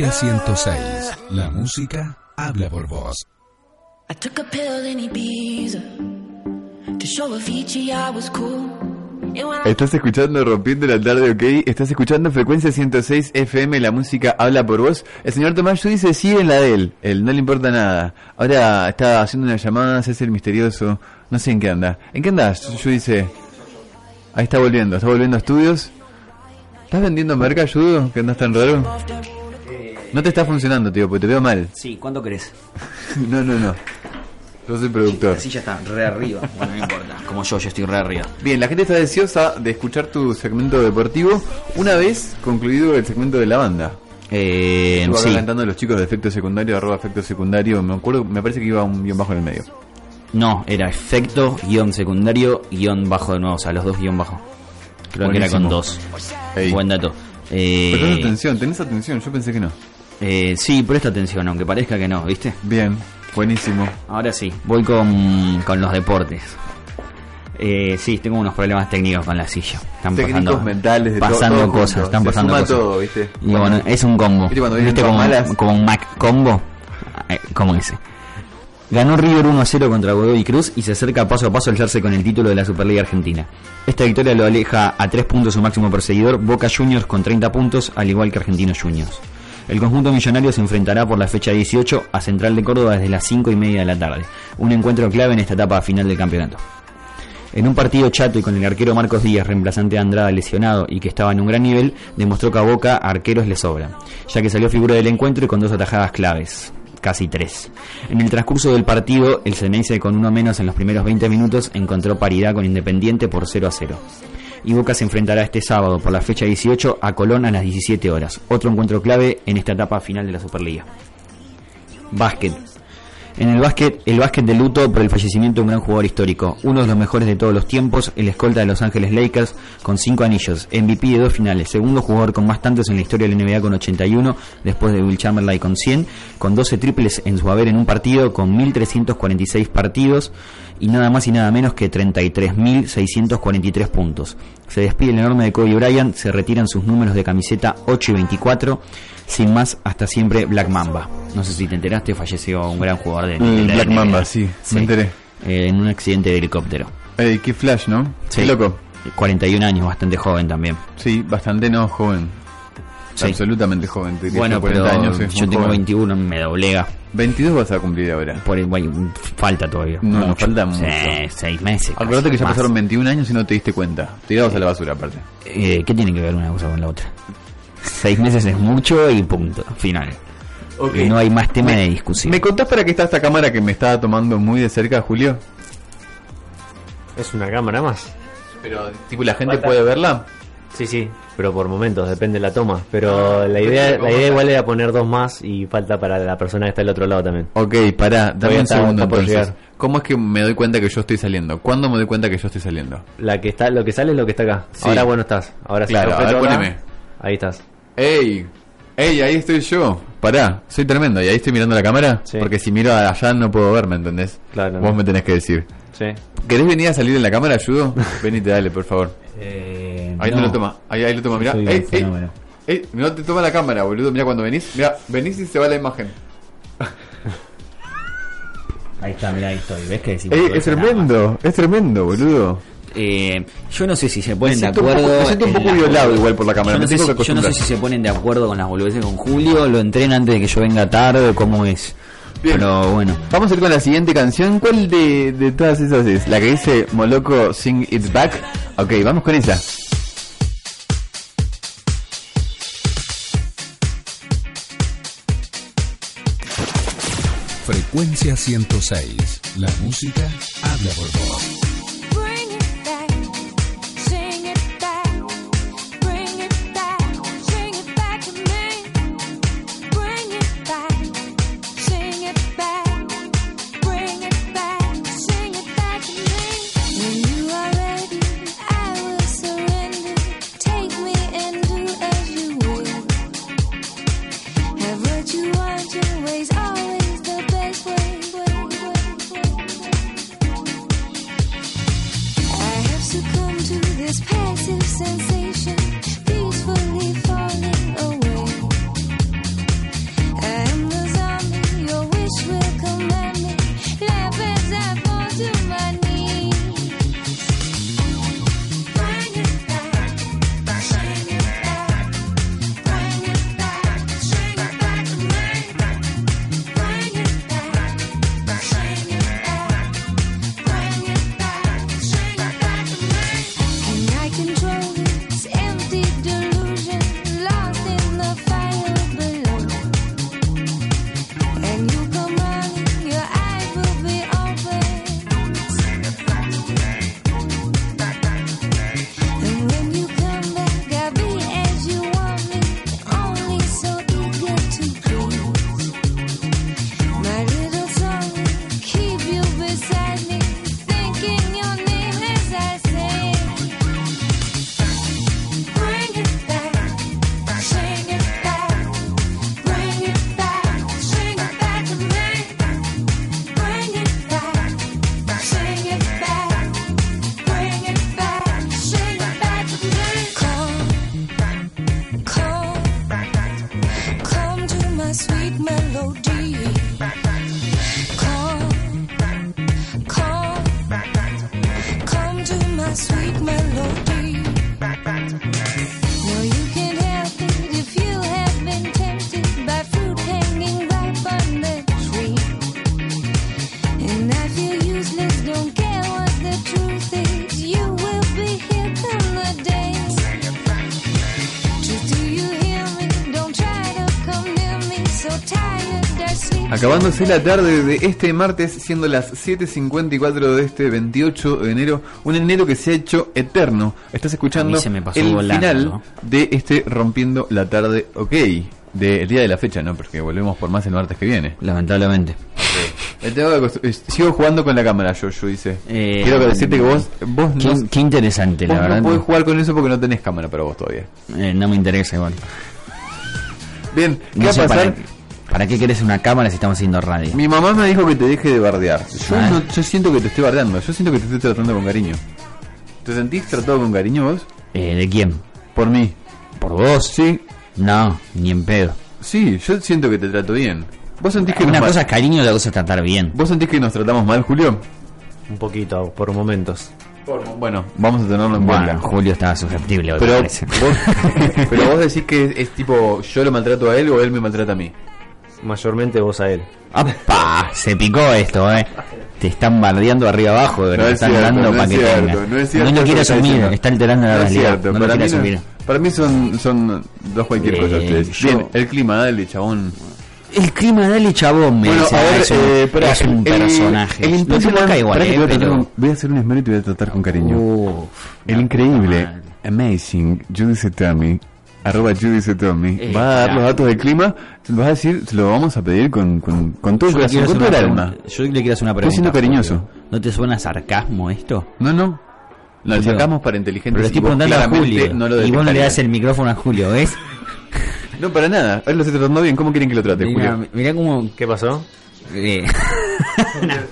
Frecuencia 106. La música habla por vos. I took a pill in Ibiza to show Avicii I was cool. And when I Estás escuchando Rompiendo la Tarde, ok. Estás escuchando Frecuencia 106 FM, la música habla por vos. El señor Tomás dice sigue en la de él. Él no le importa nada. Ahora está haciendo unas llamadas, es el misterioso. No sé en qué anda. ¿En qué andas? Yo dice. Ahí está volviendo. ¿Está volviendo a estudios? ¿Estás vendiendo merca, Yudo? ¿Que andas tan raro? No te está funcionando, tío, porque te veo mal. Sí, ¿cuánto querés? No, no, no. Yo soy productor. Así ya está, re arriba. Bueno, no importa. Como yo, yo estoy re arriba. Bien, la gente está deseosa de escuchar tu segmento deportivo una vez concluido el segmento de la banda. Eh, Estuvo sí. cantando los chicos de efecto secundario, arroba efecto secundario. Me acuerdo, me parece que iba un guion bajo en el medio. No, era efecto, guion secundario, guion bajo de nuevo. O sea, los dos guion bajo. Creo que era con dos. Ey. Buen dato. Eh, Pero atención, tenés atención, yo pensé que no. Eh, sí, presta atención, aunque parezca que no, ¿viste? Bien, buenísimo. Ahora sí, voy con, con los deportes. Eh, sí, tengo unos problemas técnicos con la silla. Están Técnicos pasando, mentales, de pasando todo cosas, junto. están Se pasando suma cosas. todo, ¿viste? Y bueno, es un combo. ¿Viste cuando vienen ¿Viste todas como, malas? como un Mac combo? Eh, como ese. Ganó River 1 a 0 contra Godoy Cruz y se acerca paso a paso a alzarse con el título de la Superliga Argentina. Esta victoria lo aleja a 3 puntos su máximo perseguidor, Boca Juniors con 30 puntos, al igual que Argentinos Juniors. El conjunto millonario se enfrentará por la fecha 18 a Central de Córdoba desde las 5 y media de la tarde. Un encuentro clave en esta etapa final del campeonato. En un partido chato y con el arquero Marcos Díaz, reemplazante de Andrada, lesionado y que estaba en un gran nivel, demostró que a Boca arqueros le sobran, ya que salió figura del encuentro y con dos atajadas claves, casi tres. En el transcurso del partido, el Ceneice con uno menos en los primeros 20 minutos encontró paridad con Independiente por 0 a 0. Y Boca se enfrentará este sábado por la fecha 18 a Colón a las 17 horas, otro encuentro clave en esta etapa final de la Superliga. Básquet. En el básquet, el básquet de luto por el fallecimiento de un gran jugador histórico, uno de los mejores de todos los tiempos, el escolta de Los Ángeles Lakers con 5 anillos, MVP de dos finales, segundo jugador con más tantos en la historia de la NBA con 81, después de Will Chamberlain con 100, con 12 triples en su haber en un partido, con 1346 partidos y nada más y nada menos que 33.643 puntos. Se despide el enorme de Kobe Bryant, se retiran sus números de camiseta 8 y 24, sin más, hasta siempre Black Mamba. No sé si te enteraste, falleció un gran jugador de, de Mm, la Black NBA. Mamba, sí, me enteré. Eh, en un accidente de helicóptero. Ey, qué flash, ¿no? Sí. Qué loco. 41 años, bastante joven también. Sí, bastante no joven. Sí. Absolutamente joven. te Bueno, 40 pero años yo tengo joven. 21, me doblega. 22 vas a cumplir ahora. Por el, bueno, falta todavía. No, nos Mucho. falta mucho. Sí, seis meses. Acordate casi, que ya más. pasaron 21 años y no te diste cuenta. Tirados a la basura, aparte. Eh, ¿Qué tiene que ver una cosa con la otra? Seis meses es mucho y punto. Final. Ok. Y no hay más tema de discusión. ¿Me contás para qué está esta cámara que me estaba tomando muy de cerca, Julio? Es una cámara más. Pero, tipo, ¿la gente Falta- puede verla? Sí, sí, pero por momentos, depende de la toma. Pero la idea la idea igual era poner dos más y falta para la persona que está del otro lado también. Ok, pará, dame un segundo entonces. llegar. ¿Cómo es que me doy cuenta que yo estoy saliendo? ¿Cuándo me doy cuenta que yo estoy saliendo? La que está, lo que sale es lo que está acá. Sí. Ahora bueno estás. Ahora sí, Claro, a ver, acá. Ahí estás. ¡Ey! ¡Ey! Ahí estoy yo. Pará, soy tremendo. ¿Y ahí estoy mirando la cámara? Sí. Porque si miro allá no puedo ver, ¿me entendés? Claro. Vos me tenés que decir. Sí. ¿Querés venir a salir en la cámara, ayudo? Venite, dale, por favor. Eh, Ahí no. lo toma. Ahí, ahí lo toma, mirá. ¡Ey! ¡Ey! ¡Ey! No te toma la cámara, boludo. Mirá cuando venís. Mirá, venís y se va la imagen. Ahí está, mirá, ahí estoy. ¿Ves que decís? ¡Ey! Es tremendo. Es tremendo, boludo. Eh, yo no sé si se ponen Me de siento un poco- acuerdo. me siento un poco violado igual por la cámara, Yo no, me sé tengo si, que yo no sé acostumbrar. si se ponen de acuerdo con las boludeces con Julio, lo entrenan antes de que yo venga tarde, cómo es. Bien. Pero bueno, Vamos a ir con la siguiente canción. ¿Cuál de, de todas esas es? ¿La que dice Moloco Sing It's Back? Ok, vamos con esa. Frecuencia 106. La música habla por vos. Acabándose la tarde de este martes, siendo las 7.54 de este 28 de enero, un enero que se ha hecho eterno. Estás escuchando A mí se me pasó el volando, final ¿no? de este Rompiendo la Tarde OK, del día de la fecha, ¿no? Porque volvemos por más el martes que viene. Lamentablemente. Eh, sigo jugando con la cámara, yo, yo dice. Eh, Quiero decirte que vos, vos Qué, no, qué interesante, vos la no verdad. podés jugar con eso porque no tenés cámara para vos todavía. Eh, no me interesa igual. Bien, ¿qué No va a pasar? Para, qué querés una cámara si estamos haciendo radio. Mi mamá me dijo que te deje de bardear. Yo, Ah. no, yo siento que te estoy bardeando, yo siento que te estoy tratando con cariño. ¿Te sentís tratado con cariño vos? Eh, ¿De quién? Por mí. ¿Por vos? Sí. No, ni en pedo. Sí, yo siento que te trato bien. ¿Vos sentís que Una nos cosa es cariño y otra cosa es tratar bien. ¿Vos sentís que nos tratamos mal, Julio? Un poquito, por momentos. Bueno, vamos a tenerlo en Bueno, cuenta. Julio estaba susceptible hoy, Pero parece. vos, pero vos decís que es, es tipo, yo lo maltrato a él o él me maltrata a mí. Mayormente vos a él. ¡Apa! Se picó esto, eh. Te están bardeando arriba abajo, de No te es están cierto, dando no para es que cierto, no es cierto lo eso quiere asumir, diciendo. está alterando la No es realidad. cierto, no lo para, quiere mí no- asumir. para mí son, son dos cualquier cosa Eh, ustedes. yo- Bien, el clima, dale, chabón. El clima dale chabón, me Bueno, dice, a ver, es un, eh, es un el- personaje. El, Lo Impossible tengo acá igual, eh, voy, pero- voy a hacer un esmero y te voy a tratar con cariño. Uf, el increíble, amazing, Judice Tommy, arroba Judice Tommy, Eh, va a dar los datos del clima, se lo vas a decir, se lo vamos a pedir con, con, con todo el corazón, con todo el alma. Yo le quiero hacer una Estoy pregunta. siendo cariñoso. ¿No te suena sarcasmo esto? No, no. Lo Julio, sacamos para inteligentes. Pero y estoy preguntando a Julio. No lo y vos no le das el micrófono a Julio, ¿ves? No, para nada. Él lo está tratando bien. ¿Cómo quieren que lo trate, Mirá, Julio? mirá cómo... ¿Qué pasó? eh,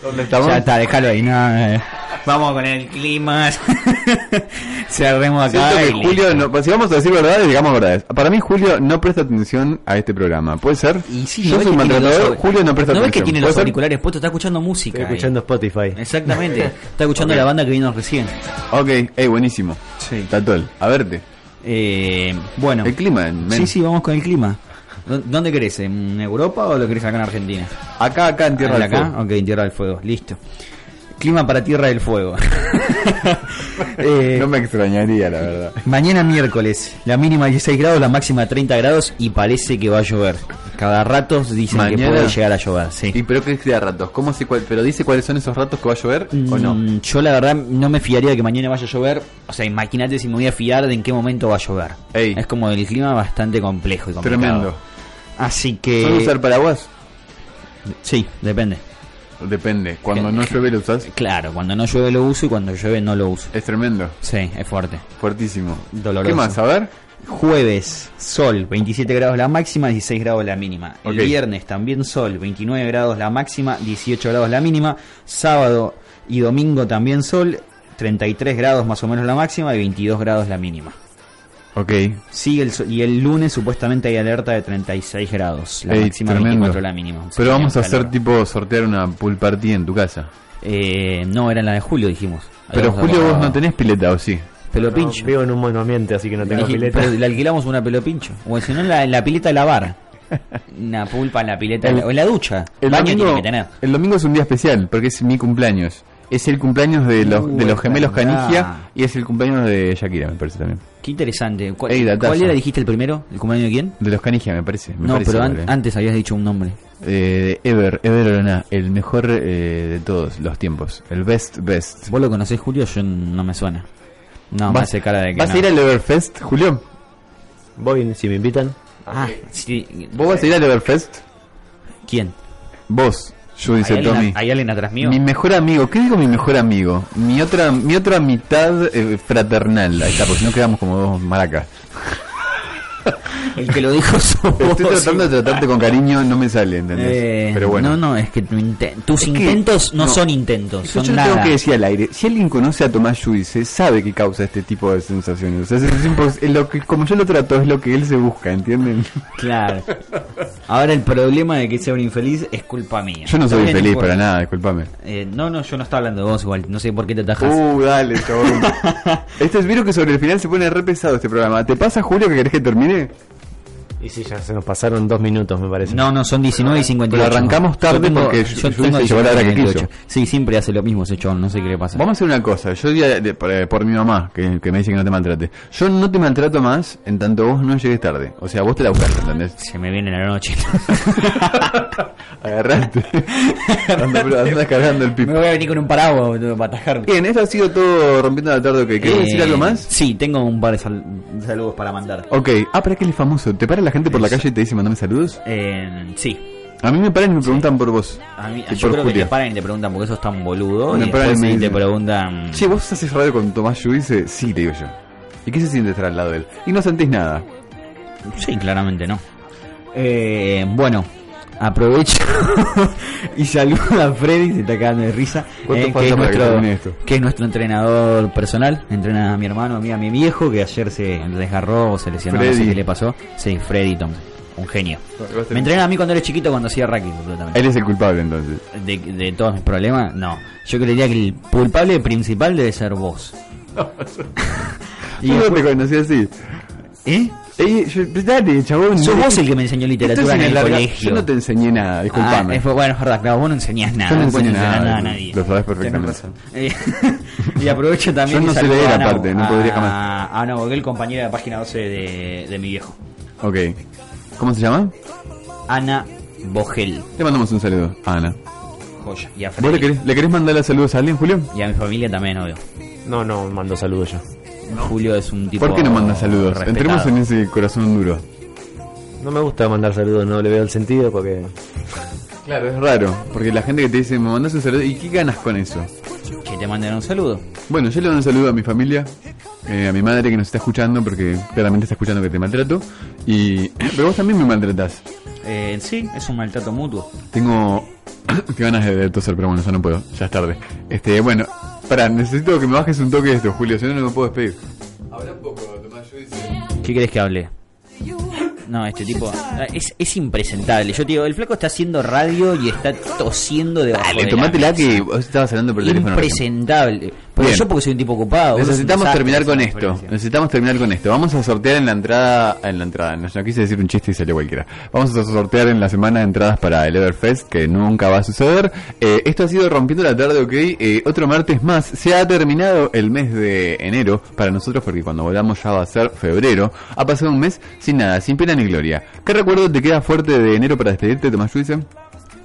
¿Dónde estamos? ya está, déjalo ahí. No, eh. Vamos con el clima. Cerremos acá. Que Julio, no, si vamos a decir verdades, digamos verdades. Para mí, Julio no presta atención a este programa. ¿Puede ser? Y sí, Yo ¿no soy un que tiene maltratador, los- Julio no presta ¿No ves que atención. tiene ¿Puede los ser? auriculares puestos? Está escuchando música. Estoy ahí. escuchando Spotify. Exactamente. Está escuchando la banda que vino recién. Ok, hey, buenísimo. Sí. Tatol, a verte. Eh, bueno. El clima, men. Sí, sí, vamos con el clima. ¿Dó- ¿Dónde querés? ¿En Europa o lo querés acá en Argentina? Acá, acá en Tierra Ah, del acá? Fuego. Ok, en Tierra del Fuego, listo. Clima para Tierra del Fuego. Eh, No me extrañaría, la verdad. Mañana miércoles, la mínima 16 grados, la máxima 30 grados y parece que va a llover. Cada rato dicen que puede llegar a llover, sí. ¿Y pero qué es de ratos? ¿Cómo se cuál, ¿Pero dice cuáles son esos ratos que va a llover o no? Mm, Yo la verdad no me fiaría de que mañana vaya a llover. O sea, imagínate si me voy a fiar de en qué momento va a llover. Ey. Es como el clima bastante complejo y complicado. Tremendo. Así que... ¿Puedes usar paraguas? Sí, depende. Depende. Cuando no llueve lo usas. Claro, cuando no llueve lo uso y cuando llueve no lo uso. Es tremendo. Sí, es fuerte. Fuertísimo. Doloroso. ¿Qué más? A ver. Jueves, sol, 27 grados la máxima, 16 grados la mínima. El viernes también sol, 29 grados la máxima, 18 grados la mínima. Sábado y domingo también sol, 33 grados más o menos la máxima y 22 grados la mínima. Ok. Sigue el, so- y el lunes supuestamente hay alerta de 36 grados, la Ey, máxima tremendo. 24 la mínima. Pero vamos a calor. hacer tipo sortear una pool party en tu casa. Eh, no, era la de julio, dijimos. Pero Julio, vos no tenés pileta, ¿o sí? Pelo No, pincho. vivo en un buen ambiente, así que no tengo pileta. Pero le alquilamos una pelo pincho. O si no, la, la pileta de lavar. Una pulpa en la pileta. El- o en la ducha. El Baño domingo, tiene que tener. el domingo es un día especial porque es mi cumpleaños. Es el cumpleaños de los, Uh, de los es gemelos. Canigia y es el cumpleaños de Shakira, me parece también. Qué interesante. ¿Cuál, Ey, cuál era, dijiste, el primero? ¿El cumpleaños de quién? De los Canigia, me parece. me no, parece pero an- eh. antes habías dicho un nombre. Eh, Ever, Ever Arona, el mejor eh, de todos los tiempos. El best, best. ¿Vos lo conocés, Julio? Yo no me suena. No, me ¿Vas, hace cara de que ¿Vas no. a ir al Everfest, Julio? Voy si me invitan. Ah, sí. ¿Vos vas a ir al Everfest? ¿Quién? Vos, yo ¿Hay dice alguien, Tommy. ¿Hay alguien atrás mío? Mi mejor amigo, ¿qué digo mi mejor amigo? Mi otra, mi otra mitad eh, fraternal, ahí está, porque si no quedamos como dos maracas. El que lo dijo sos vos. Estoy tratando de tratarte con cariño, no me sale, ¿entendés? Eh, Pero bueno. No, no, es que tu tus Es que- intentos no, no. son intentos, son yo nada. tengo que decir al aire. Si alguien conoce a Tomás Juice, sabe que causa este tipo de sensaciones. O sea, es- es lo que, como yo lo trato, es lo que él se busca, ¿entienden? Claro. Ahora el problema de que sea un infeliz es culpa mía. Yo no soy Está bien, feliz importa. para nada, discúlpame. Eh, no, no, yo no estaba hablando de vos igual. No sé por qué te atajas. Uh, dale, chabón. Esto es, vieron que sobre el final se pone re pesado este programa. ¿Te pasa, Julio, que querés que termine? Y sí, ya se nos pasaron dos minutos, me parece. No, no, son 19 y 58. Pero arrancamos tarde Yo tengo- porque yo Juice tengo se llevó la hora que 19 y quiso. 58. Sí, siempre hace lo mismo ese chabón, no sé qué le pasa. Vamos a hacer una cosa. Yo diría por, eh, por mi mamá, que, que me dice que no te maltrate. Yo no te maltrato más en tanto vos no llegues tarde. O sea, vos te la buscaste, ¿entendés? Se me viene la noche. Agarraste. Andas cargando el me pipo. voy a venir con un paraguas para atajarme. Bien, eso ha sido todo rompiendo la tarde. ¿ok? ¿Querés decir Eh, algo más? Sí, tengo un par de sal- saludos para mandar. Ok. Ah, para que él es famoso. ¿Te para la gente por la calle y te dice mandame saludos? Eh, sí. A mí me paran y me preguntan por vos. A mí, yo por creo que Julia. te paran y te preguntan porque eso es tan boludo. Me y paran y me te preguntan. Che, vos haces radio con Tomás Juice. Sí, te digo yo. ¿Y qué se siente estar al lado de él? Y no sentís nada. Sí, claramente no. Eh, bueno, aprovecho y saludo a Freddy, se está cagando de risa. ¿Cuánto eh, que, es que nuestro, esto? que es nuestro entrenador personal. Entrena a mi hermano, a mí, a mi viejo, que ayer se desgarró o se lesionó, no sé Freddy. qué le pasó. Sí, Freddy Thompson, un genio. Me entrena a mí cuando era chiquito, cuando hacía rugby, absolutamente. Él es el culpable entonces. De, de todos mis problemas, no. Yo creería que el culpable principal debe ser vos. Y no te conocí así. ¿Eh? Ey, yo- dale, chabón. Sos no- vos el que me enseñó literatura en el larga- colegio. Yo no te enseñé nada, disculpame. Ah, es- bueno, es verdad, claro, vos no enseñás nada. Yo no vos enseño enseñás nada, a nadie. lo sabés Tenés perfectamente. razón. Eh, y aprovecho también Yo no sé leer a Ana- aparte, no podría jamás. A Ana Boguel, compañera de página 12 de, de mi viejo. Ok. ¿Cómo se llama? Ana Bogel. Le mandamos un saludo a Ana. Joya. Y a ¿Vos le querés, le querés mandar saludos a alguien, Julio? Y a mi familia también, obvio. No, no, mando saludos yo. Julio es un tipo. ¿Por qué no manda saludos? respetado. Entremos en ese corazón duro. No me gusta mandar saludos, no le veo el sentido porque... Claro, es raro. Porque la gente que te dice, me mandas un saludo, ¿y qué ganas con eso? Que te manden un saludo. Bueno, yo le mando un saludo a mi familia, eh, a mi madre que nos está escuchando, porque claramente está escuchando que te maltrato. Y. Pero vos también me maltratás. Eh, sí, es un maltrato mutuo. Tengo. Qué ganas de, de toser, pero bueno, ya no puedo, ya es tarde. Este, bueno, para, necesito que me bajes un toque de esto, Julio, si no, no me puedo despedir. Habla un poco, Tomás, yo. ¿Qué querés que hable? No, este tipo es, es impresentable. Yo te digo, el flaco está haciendo radio y está tosiendo de Dale, tomátela que vos estabas hablando por teléfono. Impresentable. Pero Bien. yo porque soy un tipo ocupado. Necesitamos terminar con esto. Necesitamos terminar con esto. Vamos a sortear en la entrada. En la entrada. No, quise decir un chiste y salió cualquiera. Vamos a sortear en la semana entradas para el Everfest, que nunca va a suceder. Eh, esto ha sido Rompiendo la Tarde, ok. Eh, otro martes más. Se ha terminado el mes de enero para nosotros, porque cuando volvamos ya va a ser febrero. Ha pasado un mes sin nada, sin pena ni gloria. ¿Qué recuerdo te queda fuerte de enero para despedirte, Tomás Juice?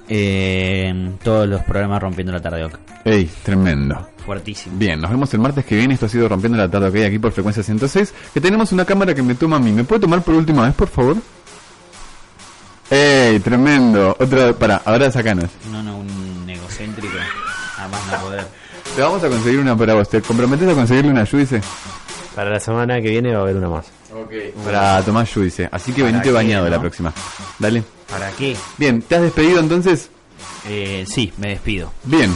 Eh, todos los programas rompiendo la tarde. ok. Ey, tremendo. Fuertísimo. Bien, nos vemos el martes que viene. Esto ha sido Rompiendo la Tarde, ok, aquí por frecuencia 106. Que tenemos una cámara que me toma a mí. ¿Me puede tomar por última vez, por favor? ¡Ey, tremendo! Otra, para, ahora sacanos. No, no, un egocéntrico. Además no poder. Te vamos a conseguir una para vos. ¿Te comprometes a conseguirle una Juice? Para la semana que viene va a haber una más. Para Tomás Juice. Así que ¿Para venite qué, bañado no? la próxima. Dale. ¿Para qué? Bien, ¿te has despedido entonces? Eh, sí, me despido. Bien.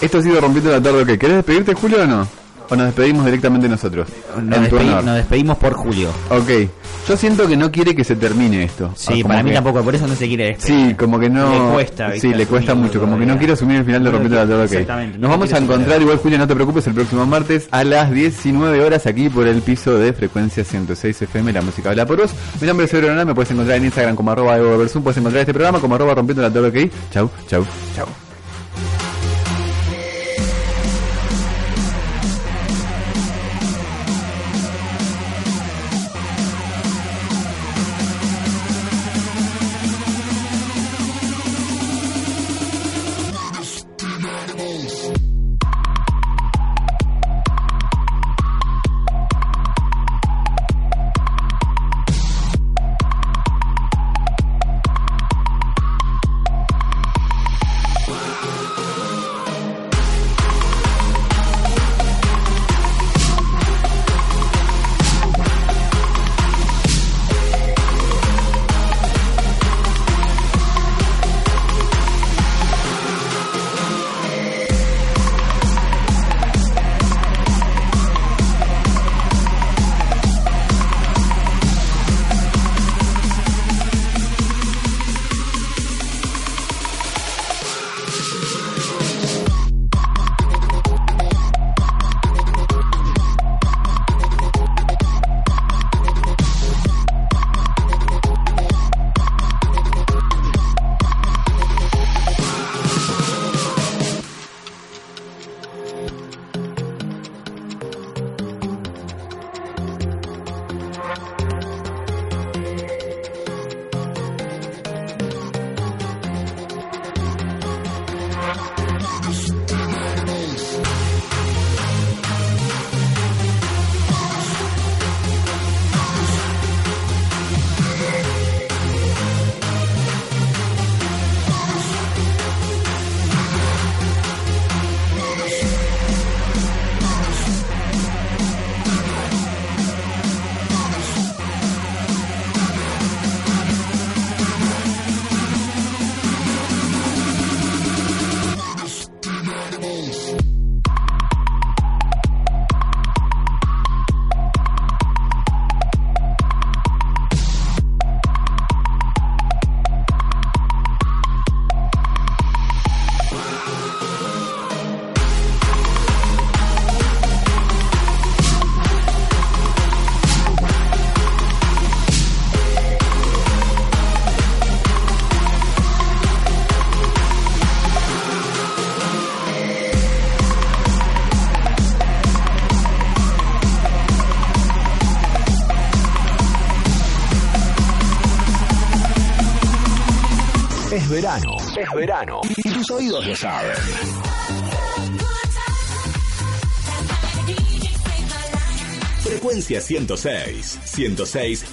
Esto ha sido Rompiendo la Tarde. ¿Querés despedirte, Julio, o no? ¿O nos despedimos directamente nosotros? Nos, despedi- despedimos por Julio. Ok. Yo siento que no quiere que se termine esto. Sí, Ah, para mí que- tampoco, por eso no se quiere despedir. Sí, como que no. Le cuesta. Sí, le cuesta mucho. Como que no quiero asumir el final de Rompiendo la quiere- Tarde, exactamente, no Nos vamos a encontrar igual, Julio, no te preocupes, el próximo martes a las 19 horas aquí por el piso de frecuencia 106 FM, la música habla por vos. Mi nombre es Hernández, me puedes encontrar en Instagram como arroba Evo puedes encontrar este programa como arroba rompiendo la tarde, ok. Chau, chau, chau. Verano, es verano. Y tus oídos lo saben. Frecuencia 106, 106.